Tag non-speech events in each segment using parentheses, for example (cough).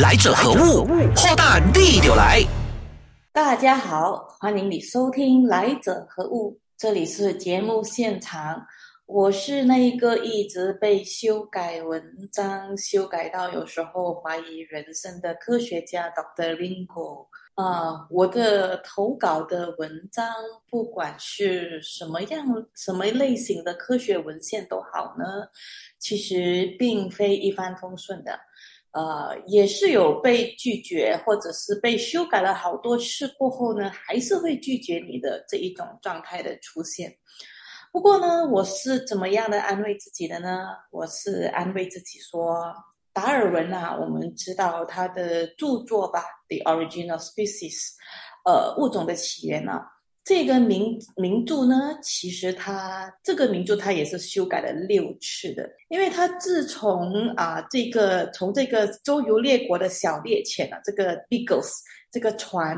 来者何物？破蛋地就来！大家好，欢迎你收听《来者何物》，这里是节目现场，我是那一个一直被修改文章修改到有时候怀疑人生的科学家 Dr. Lingo。啊，我的投稿的文章，不管是什么样、什么类型的科学文献都好呢，其实并非一帆风顺的，呃，也是有被拒绝，或者是被修改了好多次过后呢，还是会拒绝你的这一种状态的出现。不过呢，我是怎么样的安慰自己的呢？我是安慰自己说。达尔文啊，我们知道他的著作吧，《The Original Species》，呃，物种的起源啊，这个名名著呢，其实它这个名著它也是修改了六次的，因为它自从啊这个从这个周游列国的小猎犬啊，这个 Beagles 这个船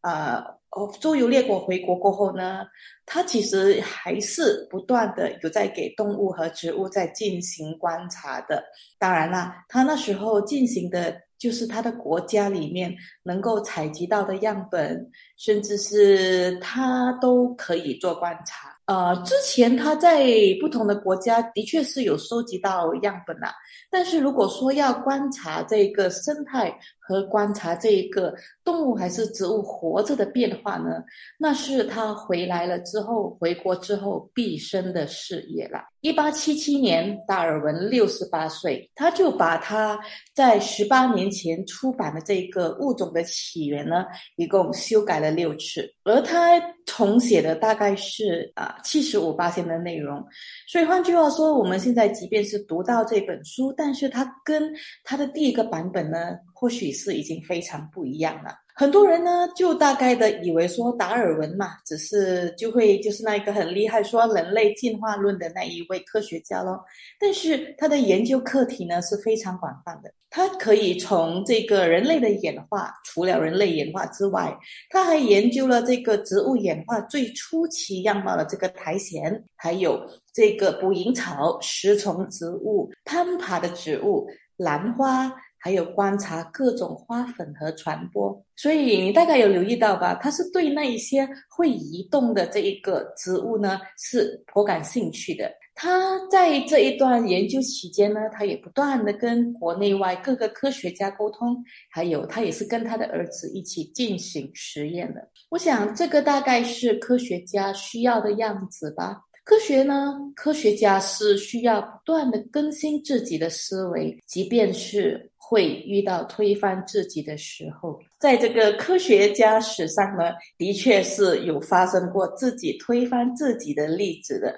啊。哦，周游列国回国过后呢，他其实还是不断的有在给动物和植物在进行观察的。当然啦，他那时候进行的就是他的国家里面能够采集到的样本，甚至是他都可以做观察。呃，之前他在不同的国家的确是有收集到样本的，但是如果说要观察这个生态和观察这个动物还是植物活着的变化呢，那是他回来了之后回国之后毕生的事业了。一八七七年，达尔文六十八岁，他就把他在十八年前出版的这个《物种的起源》呢，一共修改了六次，而他重写的大概是啊。七十五八千的内容，所以换句话说，我们现在即便是读到这本书，但是它跟它的第一个版本呢，或许是已经非常不一样了。很多人呢，就大概的以为说达尔文嘛，只是就会就是那一个很厉害说人类进化论的那一位科学家咯。但是他的研究课题呢是非常广泛的，他可以从这个人类的演化，除了人类演化之外，他还研究了这个植物演化最初期样貌的这个苔藓，还有这个捕蝇草、食虫植物、攀爬的植物、兰花。还有观察各种花粉和传播，所以你大概有留意到吧？他是对那一些会移动的这一个植物呢，是颇感兴趣的。他在这一段研究期间呢，他也不断的跟国内外各个科学家沟通，还有他也是跟他的儿子一起进行实验的。我想这个大概是科学家需要的样子吧。科学呢，科学家是需要不断的更新自己的思维，即便是。会遇到推翻自己的时候，在这个科学家史上呢，的确是有发生过自己推翻自己的例子的。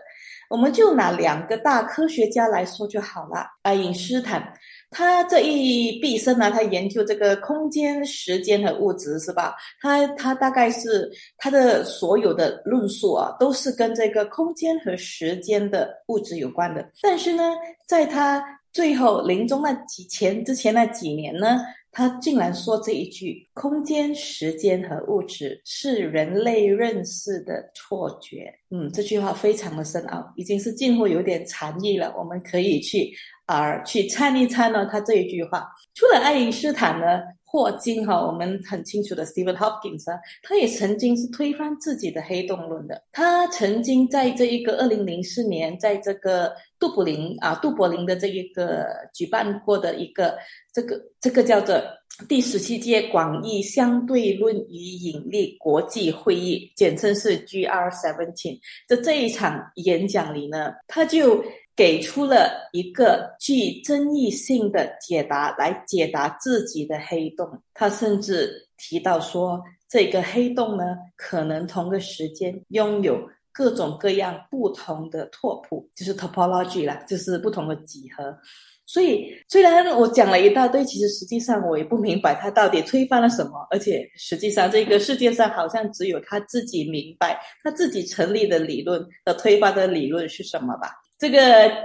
我们就拿两个大科学家来说就好了。爱因斯坦，他这一毕生呢，他研究这个空间、时间和物质，是吧？他他大概是他的所有的论述啊，都是跟这个空间和时间的物质有关的。但是呢，在他最后临终那几前之前那几年呢，他竟然说这一句：“空间、时间和物质是人类认识的错觉。”嗯，这句话非常的深奥，已经是近乎有点禅意了。我们可以去啊去参一参呢，他这一句话。除了爱因斯坦呢？霍金哈，我们很清楚的，Stephen Hawking 啊，他也曾经是推翻自己的黑洞论的。他曾经在这一个二零零四年，在这个杜柏林啊，杜柏林的这一个举办过的一个这个这个叫做第十七届广义相对论与引力国际会议，简称是 GR Seventeen 的这一场演讲里呢，他就。给出了一个具争议性的解答来解答自己的黑洞。他甚至提到说，这个黑洞呢，可能同个时间拥有各种各样不同的拓扑，就是 topology 啦，就是不同的几何。所以，虽然我讲了一大堆，其实实际上我也不明白他到底推翻了什么。而且，实际上这个世界上好像只有他自己明白，他自己成立的理论和推翻的理论是什么吧。这个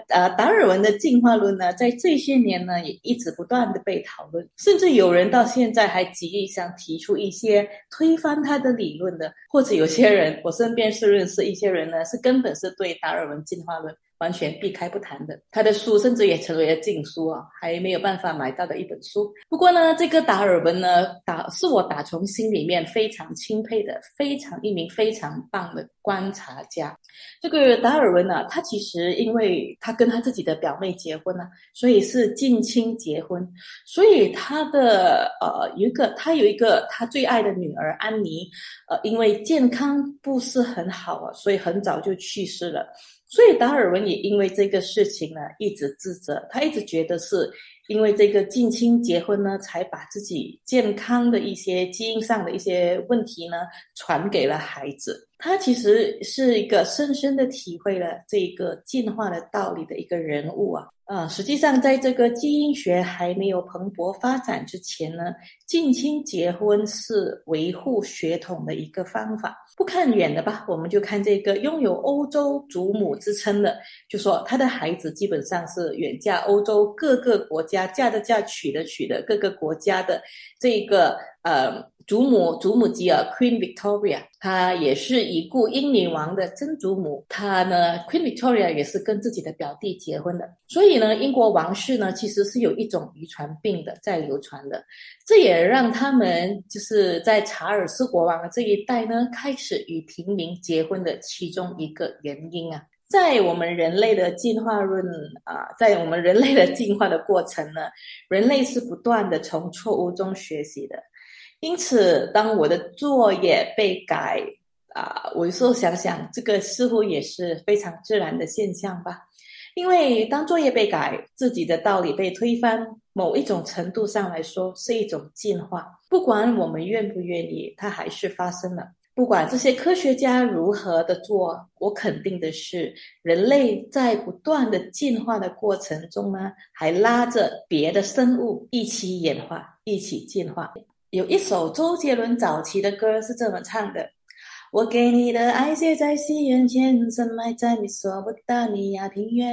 呃，达尔文的进化论呢，在这些年呢，也一直不断的被讨论，甚至有人到现在还极力想提出一些推翻他的理论的，或者有些人，我身边是认识一些人呢，是根本是对达尔文进化论。完全避开不谈的。他的书甚至也成为了禁书啊，还没有办法买到的一本书。不过呢，这个达尔文呢，打是我打从心里面非常钦佩的，非常一名非常棒的观察家。这个达尔文呢，他其实因为他跟他自己的表妹结婚了，所以是近亲结婚，所以他的呃一个他有一个他最爱的女儿安妮，呃，因为健康不是很好啊，所以很早就去世了。所以达尔文也因为这个事情呢，一直自责，他一直觉得是因为这个近亲结婚呢，才把自己健康的一些基因上的一些问题呢，传给了孩子。他其实是一个深深的体会了这个进化的道理的一个人物啊。呃，实际上，在这个基因学还没有蓬勃发展之前呢，近亲结婚是维护血统的一个方法。不看远的吧，我们就看这个拥有欧洲祖母之称的，就说他的孩子基本上是远嫁欧洲各个国家，嫁的嫁，娶的娶的各个国家的这个呃。祖母祖母吉尔 Queen Victoria，她也是已故英女王的曾祖母。她呢，Queen Victoria 也是跟自己的表弟结婚的。所以呢，英国王室呢其实是有一种遗传病的在流传的。这也让他们就是在查尔斯国王这一代呢，开始与平民结婚的其中一个原因啊。在我们人类的进化论啊，在我们人类的进化的过程呢，人类是不断的从错误中学习的。因此，当我的作业被改啊，我有时候想想，这个似乎也是非常自然的现象吧。因为当作业被改，自己的道理被推翻，某一种程度上来说是一种进化。不管我们愿不愿意，它还是发生了。不管这些科学家如何的做，我肯定的是，人类在不断的进化的过程中呢，还拉着别的生物一起演化，一起进化。有一首周杰伦早期的歌是这么唱的：“我给你的爱写在西元前，深埋在米索不达米亚平原。”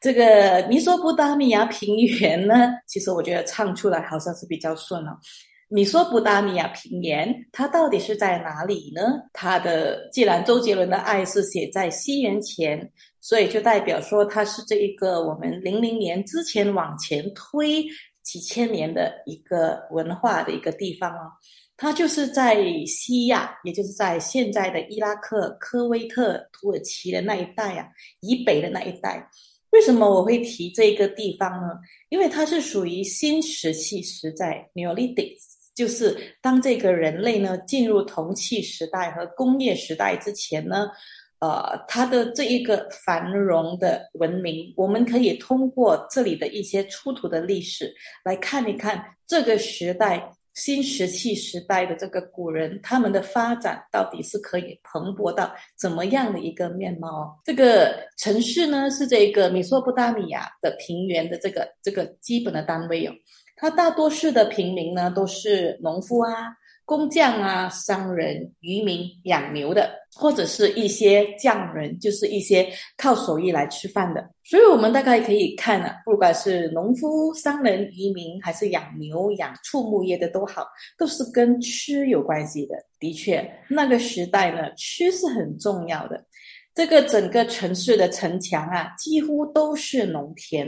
这个米索不达米亚平原呢，(laughs) 其实我觉得唱出来好像是比较顺哦。米索不达米亚平原，它到底是在哪里呢？它的既然周杰伦的爱是写在西元前，所以就代表说它是这一个我们零零年之前往前推。几千年的一个文化的一个地方哦，它就是在西亚，也就是在现在的伊拉克、科威特、土耳其的那一带啊，以北的那一带。为什么我会提这个地方呢？因为它是属于新石器时代 （Neolithic），就是当这个人类呢进入铜器时代和工业时代之前呢。呃，它的这一个繁荣的文明，我们可以通过这里的一些出土的历史来看一看这个时代新石器时代的这个古人他们的发展到底是可以蓬勃到怎么样的一个面貌。这个城市呢是这个米索不达米亚的平原的这个这个基本的单位哦，它大多数的平民呢都是农夫啊。工匠啊，商人、渔民、养牛的，或者是一些匠人，就是一些靠手艺来吃饭的。所以，我们大概可以看啊，不管是农夫、商人、渔民，还是养牛、养畜牧业的都好，都是跟吃有关系的。的确，那个时代呢，吃是很重要的。这个整个城市的城墙啊，几乎都是农田。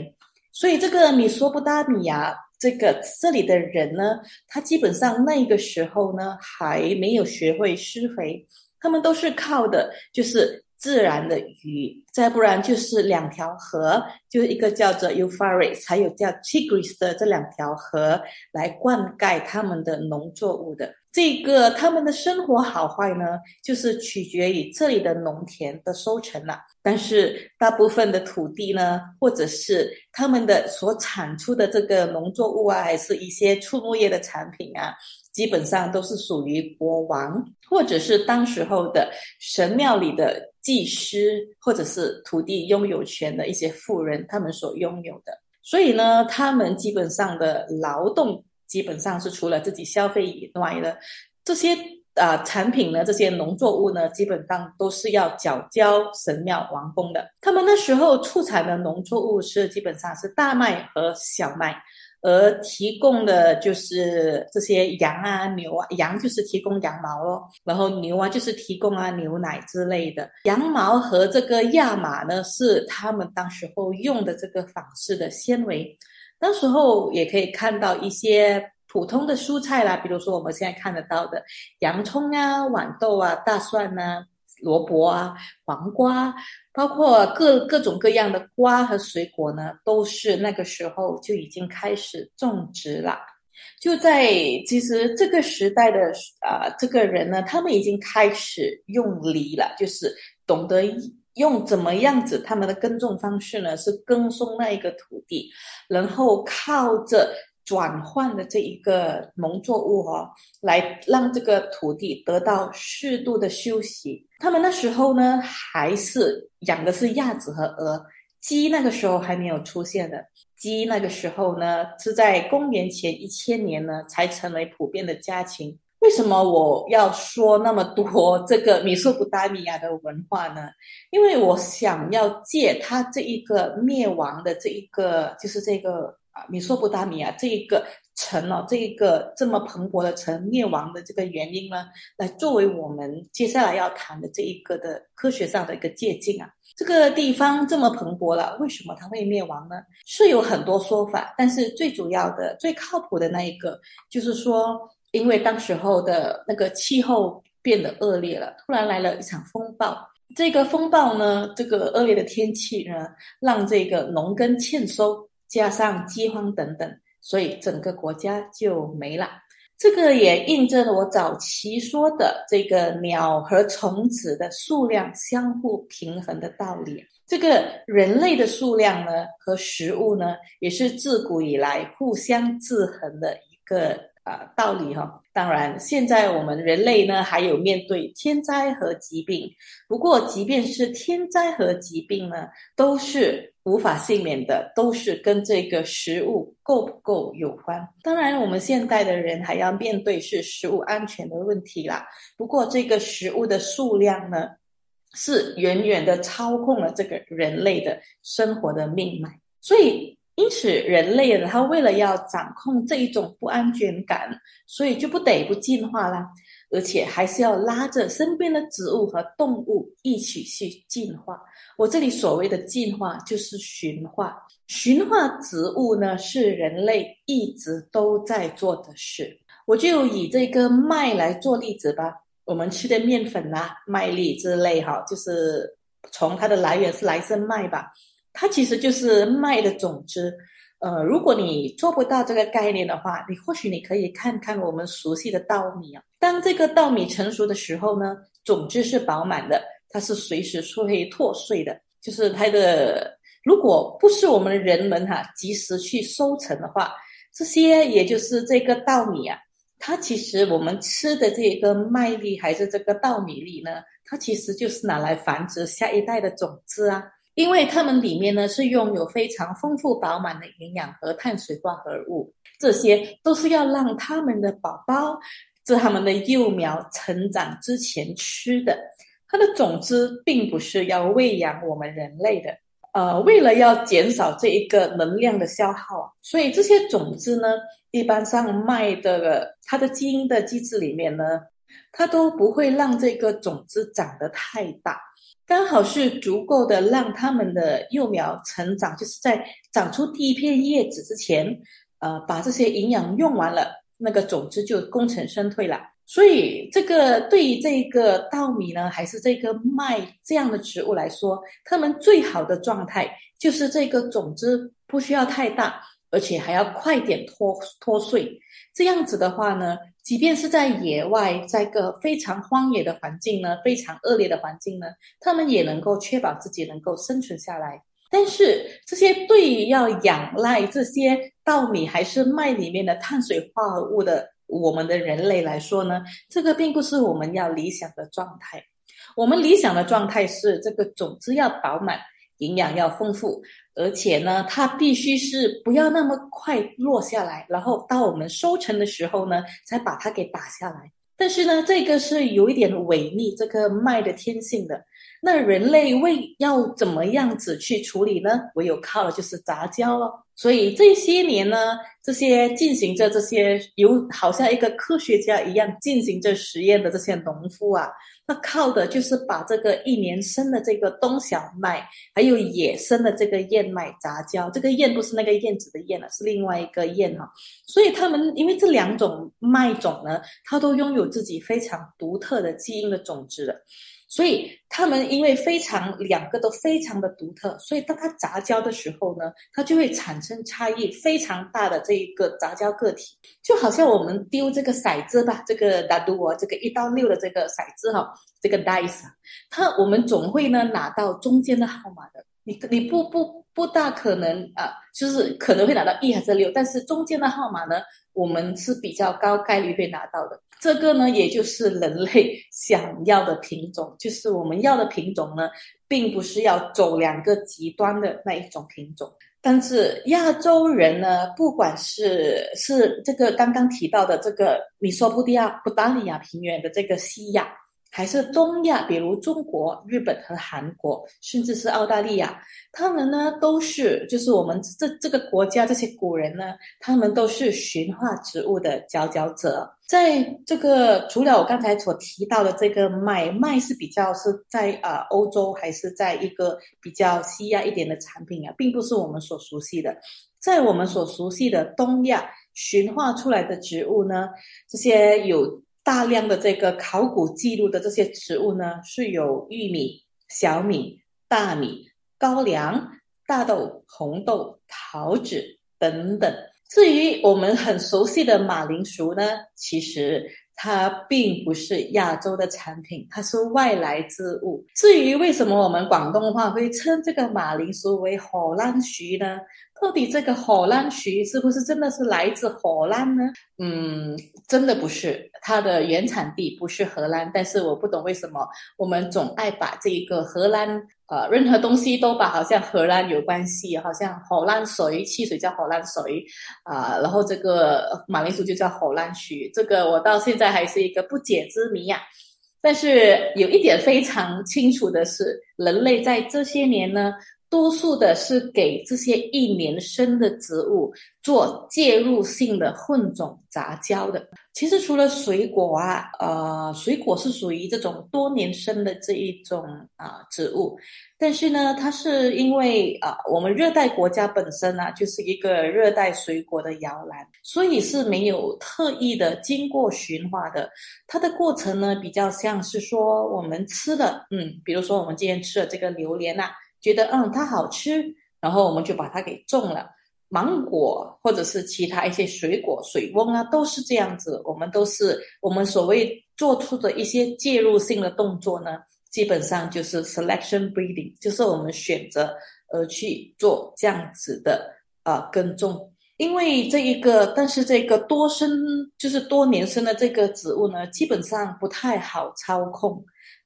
所以，这个米索不达米亚。这个这里的人呢，他基本上那个时候呢还没有学会施肥，他们都是靠的就是自然的雨，再不然就是两条河，就一个叫做 Euphrates，还有叫 Tigris 的这两条河来灌溉他们的农作物的。这个他们的生活好坏呢，就是取决于这里的农田的收成了。但是大部分的土地呢，或者是他们的所产出的这个农作物啊，还是一些畜牧业的产品啊，基本上都是属于国王或者是当时候的神庙里的祭师，或者是土地拥有权的一些富人他们所拥有的。所以呢，他们基本上的劳动。基本上是除了自己消费以外的这些啊产品呢，这些农作物呢，基本上都是要缴交神庙王宫的。他们那时候出产的农作物是基本上是大麦和小麦，而提供的就是这些羊啊、牛啊，羊就是提供羊毛咯，然后牛啊就是提供啊牛奶之类的。羊毛和这个亚麻呢，是他们当时候用的这个纺织的纤维。那时候也可以看到一些普通的蔬菜啦，比如说我们现在看得到的洋葱啊、豌豆啊、大蒜呐。萝卜啊，黄瓜，包括各 (laughs) 各种各样的瓜和水果呢，都是那个时候就已经开始种植了。就在其实这个时代的啊，这个人呢，他们已经开始用犁了，就是懂得用怎么样子，他们的耕种方式呢是耕松那一个土地，然后靠着。转换的这一个农作物哦，来让这个土地得到适度的休息。他们那时候呢，还是养的是鸭子和鹅，鸡那个时候还没有出现的。鸡那个时候呢，是在公元前一千年呢才成为普遍的家禽。为什么我要说那么多这个米索不达米亚的文化呢？因为我想要借它这一个灭亡的这一个，就是这个。啊，米索不达米亚这一个城哦，这一个这么蓬勃的城灭亡的这个原因呢，来作为我们接下来要谈的这一个的科学上的一个借鉴啊。这个地方这么蓬勃了，为什么它会灭亡呢？是有很多说法，但是最主要的、最靠谱的那一个，就是说，因为当时候的那个气候变得恶劣了，突然来了一场风暴。这个风暴呢，这个恶劣的天气呢，让这个农耕欠收。加上饥荒等等，所以整个国家就没了。这个也印证了我早期说的这个鸟和虫子的数量相互平衡的道理。这个人类的数量呢和食物呢，也是自古以来互相制衡的一个。啊，道理哈，当然，现在我们人类呢，还有面对天灾和疾病。不过，即便是天灾和疾病呢，都是无法幸免的，都是跟这个食物够不够有关。当然，我们现代的人还要面对是食物安全的问题啦。不过，这个食物的数量呢，是远远的操控了这个人类的生活的命脉，所以。因此，人类呢，他为了要掌控这一种不安全感，所以就不得不进化啦，而且还是要拉着身边的植物和动物一起去进化。我这里所谓的进化，就是驯化。驯化植物呢，是人类一直都在做的事。我就以这个麦来做例子吧。我们吃的面粉啊、麦粒之类，哈，就是从它的来源是来自麦吧。它其实就是麦的种子，呃，如果你做不到这个概念的话，你或许你可以看看我们熟悉的稻米啊。当这个稻米成熟的时候呢，种子是饱满的，它是随时会破碎的。就是它的，如果不是我们人们哈及时去收成的话，这些也就是这个稻米啊，它其实我们吃的这个麦粒还是这个稻米粒呢，它其实就是拿来繁殖下一代的种子啊。因为它们里面呢是拥有非常丰富饱满的营养和碳水化合物，这些都是要让他们的宝宝，在他们的幼苗成长之前吃的。它的种子并不是要喂养我们人类的，呃，为了要减少这一个能量的消耗，所以这些种子呢，一般上麦的它的基因的机制里面呢，它都不会让这个种子长得太大。刚好是足够的，让他们的幼苗成长，就是在长出第一片叶子之前，呃，把这些营养用完了，那个种子就功成身退了。所以，这个对于这个稻米呢，还是这个麦这样的植物来说，它们最好的状态就是这个种子不需要太大，而且还要快点脱脱穗。这样子的话呢？即便是在野外，在个非常荒野的环境呢，非常恶劣的环境呢，他们也能够确保自己能够生存下来。但是，这些对于要仰赖这些稻米还是麦里面的碳水化合物的我们的人类来说呢，这个并不是我们要理想的状态。我们理想的状态是这个种子要饱满。营养要丰富，而且呢，它必须是不要那么快落下来，然后到我们收成的时候呢，才把它给打下来。但是呢，这个是有一点违逆这个麦的天性的。那人类为要怎么样子去处理呢？唯有靠的就是杂交了。所以这些年呢，这些进行着这些有好像一个科学家一样进行着实验的这些农夫啊，他靠的就是把这个一年生的这个冬小麦，还有野生的这个燕麦杂交。这个燕不是那个燕子的燕了，是另外一个燕哈。所以他们因为这两种麦种呢，它都拥有自己非常独特的基因的种子的。所以它们因为非常两个都非常的独特，所以当它杂交的时候呢，它就会产生差异非常大的这一个杂交个体，就好像我们丢这个骰子吧，这个打赌我，这个一到六的这个骰子哈，这个 dice，它我们总会呢拿到中间的号码的，你你不不不大可能啊，就是可能会拿到一还是六，但是中间的号码呢，我们是比较高概率会拿到的。这个呢，也就是人类 (laughs) 想要的品种，就是我们要的品种呢，并不是要走两个极端的那一种品种。但是亚洲人呢，不管是是这个刚刚提到的这个米索布亚布达利亚平原的这个西亚。还是东亚，比如中国、日本和韩国，甚至是澳大利亚，他们呢都是，就是我们这这个国家这些古人呢，他们都是驯化植物的佼佼者。在这个除了我刚才所提到的这个麦，麦是比较是在啊欧洲，还是在一个比较西亚一点的产品啊，并不是我们所熟悉的。在我们所熟悉的东亚驯化出来的植物呢，这些有。大量的这个考古记录的这些植物呢，是有玉米、小米、大米、高粱、大豆、红豆、桃子等等。至于我们很熟悉的马铃薯呢，其实它并不是亚洲的产品，它是外来之物。至于为什么我们广东话会称这个马铃薯为荷兰薯呢？到底这个荷兰薯是不是真的是来自荷兰呢？嗯，真的不是，它的原产地不是荷兰。但是我不懂为什么我们总爱把这一个荷兰，呃，任何东西都把好像荷兰有关系，好像荷兰水汽水叫荷兰水啊，然后这个马铃薯就叫荷兰薯，这个我到现在还是一个不解之谜呀。但是有一点非常清楚的是，人类在这些年呢。多数的是给这些一年生的植物做介入性的混种杂交的。其实除了水果啊，呃，水果是属于这种多年生的这一种啊植物，但是呢，它是因为啊，我们热带国家本身呢就是一个热带水果的摇篮，所以是没有特意的经过驯化的。它的过程呢，比较像是说我们吃的，嗯，比如说我们今天吃的这个榴莲呐。觉得嗯它好吃，然后我们就把它给种了。芒果或者是其他一些水果，水翁啊都是这样子。我们都是我们所谓做出的一些介入性的动作呢，基本上就是 selection breeding，就是我们选择而去做这样子的啊耕种。因为这一个，但是这个多生就是多年生的这个植物呢，基本上不太好操控。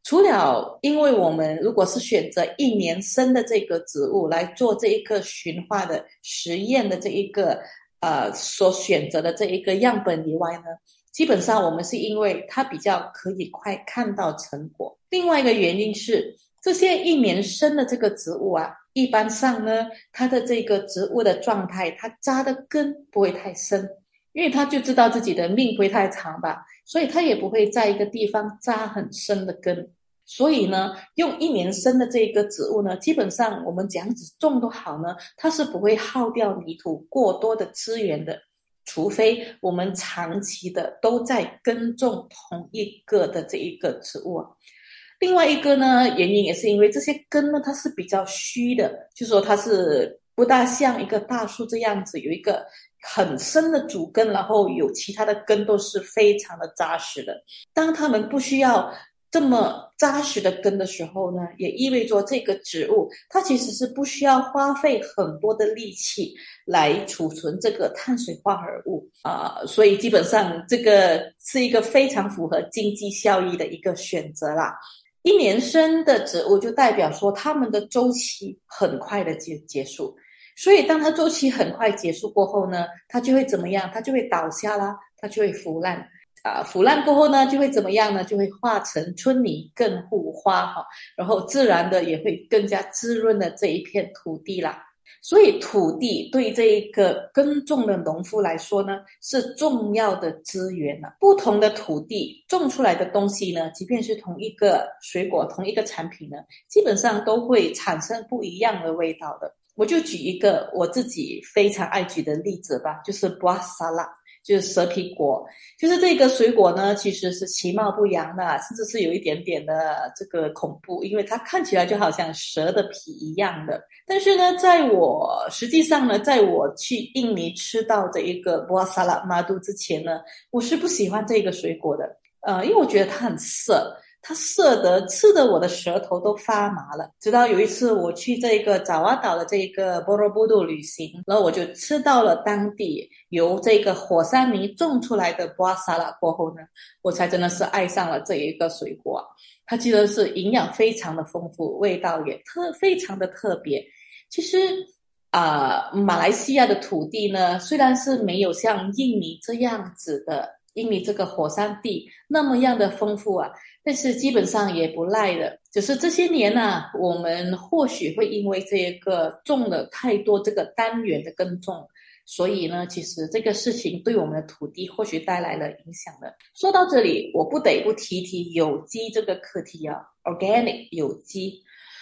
除了，因为我们如果是选择一年生的这个植物来做这一个驯化的实验的这一个呃所选择的这一个样本以外呢，基本上我们是因为它比较可以快看到成果。另外一个原因是，这些一年生的这个植物啊，一般上呢，它的这个植物的状态，它扎的根不会太深，因为它就知道自己的命不会太长吧，所以它也不会在一个地方扎很深的根。所以呢，用一年生的这个植物呢，基本上我们怎样子种都好呢，它是不会耗掉泥土过多的资源的，除非我们长期的都在耕种同一个的这一个植物。另外一个呢，原因也是因为这些根呢，它是比较虚的，就是说它是不大像一个大树这样子有一个很深的主根，然后有其他的根都是非常的扎实的。当它们不需要。这么扎实的根的时候呢，也意味着这个植物它其实是不需要花费很多的力气来储存这个碳水化合物啊，所以基本上这个是一个非常符合经济效益的一个选择啦。一年生的植物就代表说它们的周期很快的结结束，所以当它周期很快结束过后呢，它就会怎么样？它就会倒下啦，它就会腐烂。啊腐烂过后呢，就会怎么样呢？就会化成春泥更护花哈，然后自然的也会更加滋润的这一片土地啦。所以土地对这一个耕种的农夫来说呢，是重要的资源了。不同的土地种出来的东西呢，即便是同一个水果、同一个产品呢，基本上都会产生不一样的味道的。我就举一个我自己非常爱举的例子吧，就是巴沙拉。就是蛇皮果，就是这个水果呢，其实是其貌不扬的，甚至是有一点点的这个恐怖，因为它看起来就好像蛇的皮一样的。但是呢，在我实际上呢，在我去印尼吃到这一个波萨拉马杜之前呢，我是不喜欢这个水果的，呃，因为我觉得它很涩。它涩得刺得我的舌头都发麻了。直到有一次我去这个爪哇岛的这个波罗波度旅行，然后我就吃到了当地由这个火山泥种出来的瓜沙拉过后呢，我才真的是爱上了这一个水果。它记得是营养非常的丰富，味道也特非常的特别。其实啊，马来西亚的土地呢，虽然是没有像印尼这样子的，印尼这个火山地那么样的丰富啊。但是基本上也不赖的，只是这些年呢，我们或许会因为这个种了太多这个单元的耕种，所以呢，其实这个事情对我们的土地或许带来了影响的。说到这里，我不得不提提有机这个课题啊，organic 有机，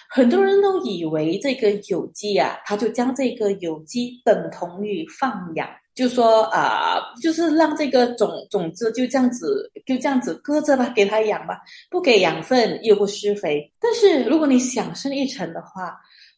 很多人都以为这个有机啊，他就将这个有机等同于放养。就说啊，就是让这个种种子就这样子就这样子搁着吧，给它养吧，不给养分又不施肥。但是如果你想深一层的话，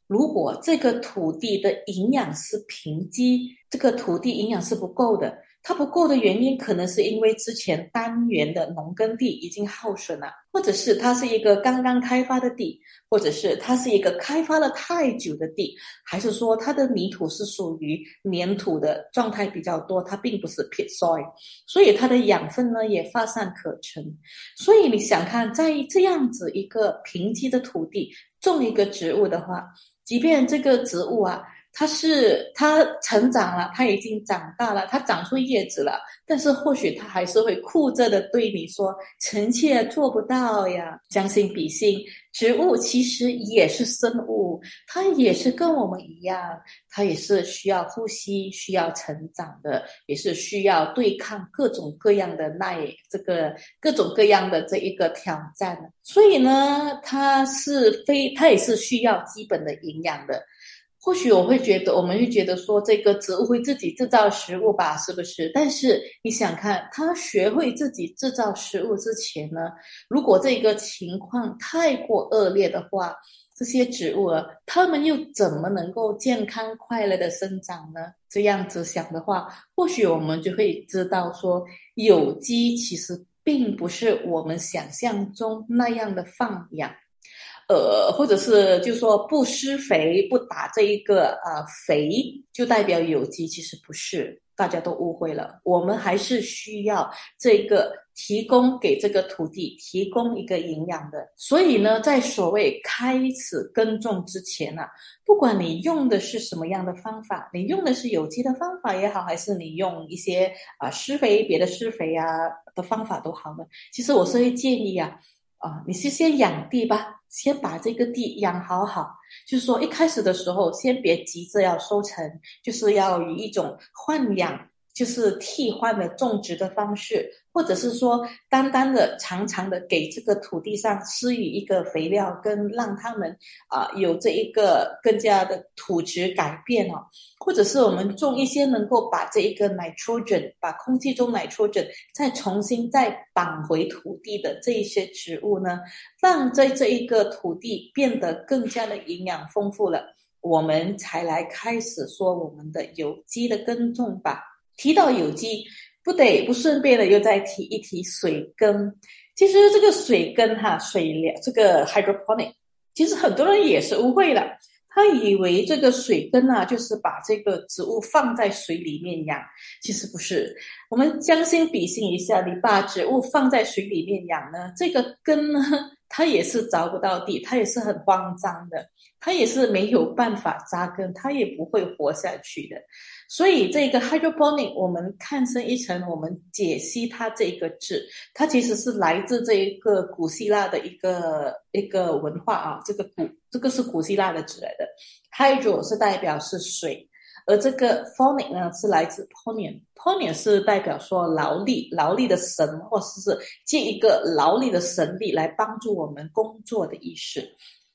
如果这个土地的营养是贫瘠，这个土地营养是不够的。它不够的原因，可能是因为之前单元的农耕地已经耗损了，或者是它是一个刚刚开发的地，或者是它是一个开发了太久的地，还是说它的泥土是属于粘土的状态比较多，它并不是 pit soil，所以它的养分呢也乏善可陈。所以你想看，在这样子一个贫瘠的土地种一个植物的话，即便这个植物啊。它是它成长了，它已经长大了，它长出叶子了，但是或许它还是会酷着的对你说：“臣妾做不到呀。”将心比心，植物其实也是生物，它也是跟我们一样，它也是需要呼吸、需要成长的，也是需要对抗各种各样的耐这个各种各样的这一个挑战。所以呢，它是非它也是需要基本的营养的。或许我会觉得，我们会觉得说这个植物会自己制造食物吧，是不是？但是你想看，它学会自己制造食物之前呢，如果这个情况太过恶劣的话，这些植物啊，它们又怎么能够健康快乐的生长呢？这样子想的话，或许我们就会知道说，有机其实并不是我们想象中那样的放养。呃，或者是就说不施肥、不打这一个呃肥，就代表有机，其实不是，大家都误会了。我们还是需要这个提供给这个土地提供一个营养的。所以呢，在所谓开始耕种之前呢，不管你用的是什么样的方法，你用的是有机的方法也好，还是你用一些啊施肥、别的施肥啊的方法都好呢，其实我是会建议啊。啊，你是先养地吧，先把这个地养好好。就是说，一开始的时候，先别急着要收成，就是要以一种换养。就是替换的种植的方式，或者是说单单的、常常的给这个土地上施予一个肥料，跟让他们啊有这一个更加的土质改变哦，或者是我们种一些能够把这一个 nitrogen，把空气中 nitrogen 再重新再绑回土地的这一些植物呢，让在这一个土地变得更加的营养丰富了，我们才来开始说我们的有机的耕种吧。提到有机，不得不顺便的又再提一提水耕。其实这个水耕哈，水疗这个 hydroponic，其实很多人也是误会了，他以为这个水耕啊，就是把这个植物放在水里面养。其实不是，我们将心比心一下，你把植物放在水里面养呢，这个根呢？它也是着不到地，它也是很慌张的，它也是没有办法扎根，它也不会活下去的。所以这个 hydroponic，我们看深一层，我们解析它这个字，它其实是来自这一个古希腊的一个一个文化啊，这个古这个是古希腊的字来的，hydro 是代表是水。而这个 phonic 呢，是来自 p o n i n p o n i n 是代表说劳力，劳力的神，或者是借一个劳力的神力来帮助我们工作的意思。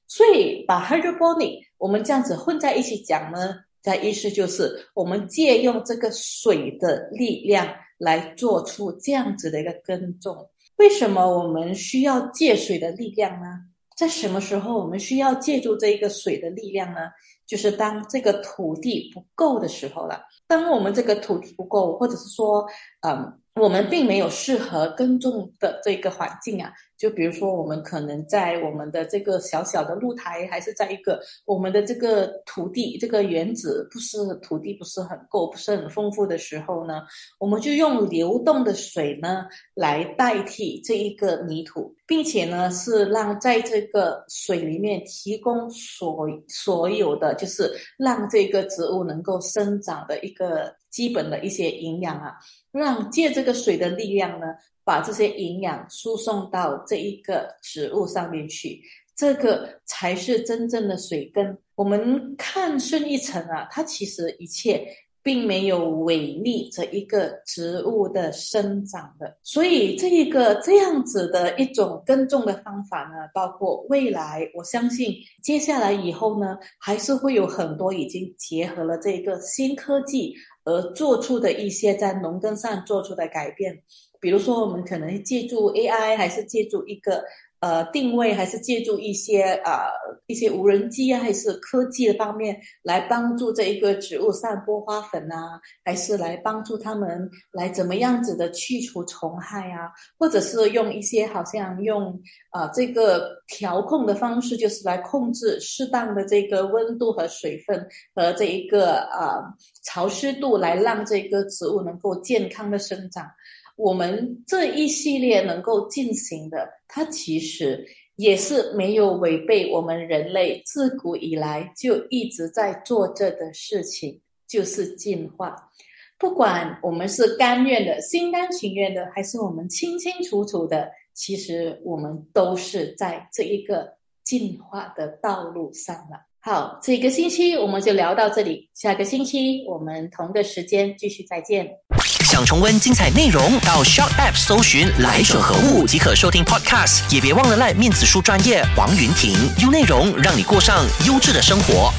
所以把 hydroponic 我们这样子混在一起讲呢，在意思就是我们借用这个水的力量来做出这样子的一个耕种。为什么我们需要借水的力量呢？在什么时候我们需要借助这一个水的力量呢？就是当这个土地不够的时候了。当我们这个土地不够，或者是说，嗯。我们并没有适合耕种的这个环境啊，就比如说，我们可能在我们的这个小小的露台，还是在一个我们的这个土地这个原子不是土地不是很够，不是很丰富的时候呢，我们就用流动的水呢来代替这一个泥土，并且呢是让在这个水里面提供所所有的，就是让这个植物能够生长的一个基本的一些营养啊。让借这个水的力量呢，把这些营养输送到这一个植物上面去，这个才是真正的水根。我们看顺一层啊，它其实一切并没有违逆这一个植物的生长的。所以这一个这样子的一种耕种的方法呢，包括未来，我相信接下来以后呢，还是会有很多已经结合了这个新科技。而做出的一些在农耕上做出的改变，比如说我们可能借助 AI，还是借助一个。呃，定位还是借助一些呃一些无人机啊，还是科技的方面来帮助这一个植物散播花粉啊，还是来帮助他们来怎么样子的去除虫害啊，或者是用一些好像用啊这个调控的方式，就是来控制适当的这个温度和水分和这一个啊潮湿度，来让这个植物能够健康的生长。我们这一系列能够进行的，它其实也是没有违背我们人类自古以来就一直在做着的事情，就是进化。不管我们是甘愿的、心甘情愿的，还是我们清清楚楚的，其实我们都是在这一个进化的道路上了。好，这个星期我们就聊到这里，下个星期我们同个时间继续再见。重温精彩内容，到 s h o p App 搜寻“来者何物”即可收听 Podcast。也别忘了赖面子书专业王云婷，用内容让你过上优质的生活。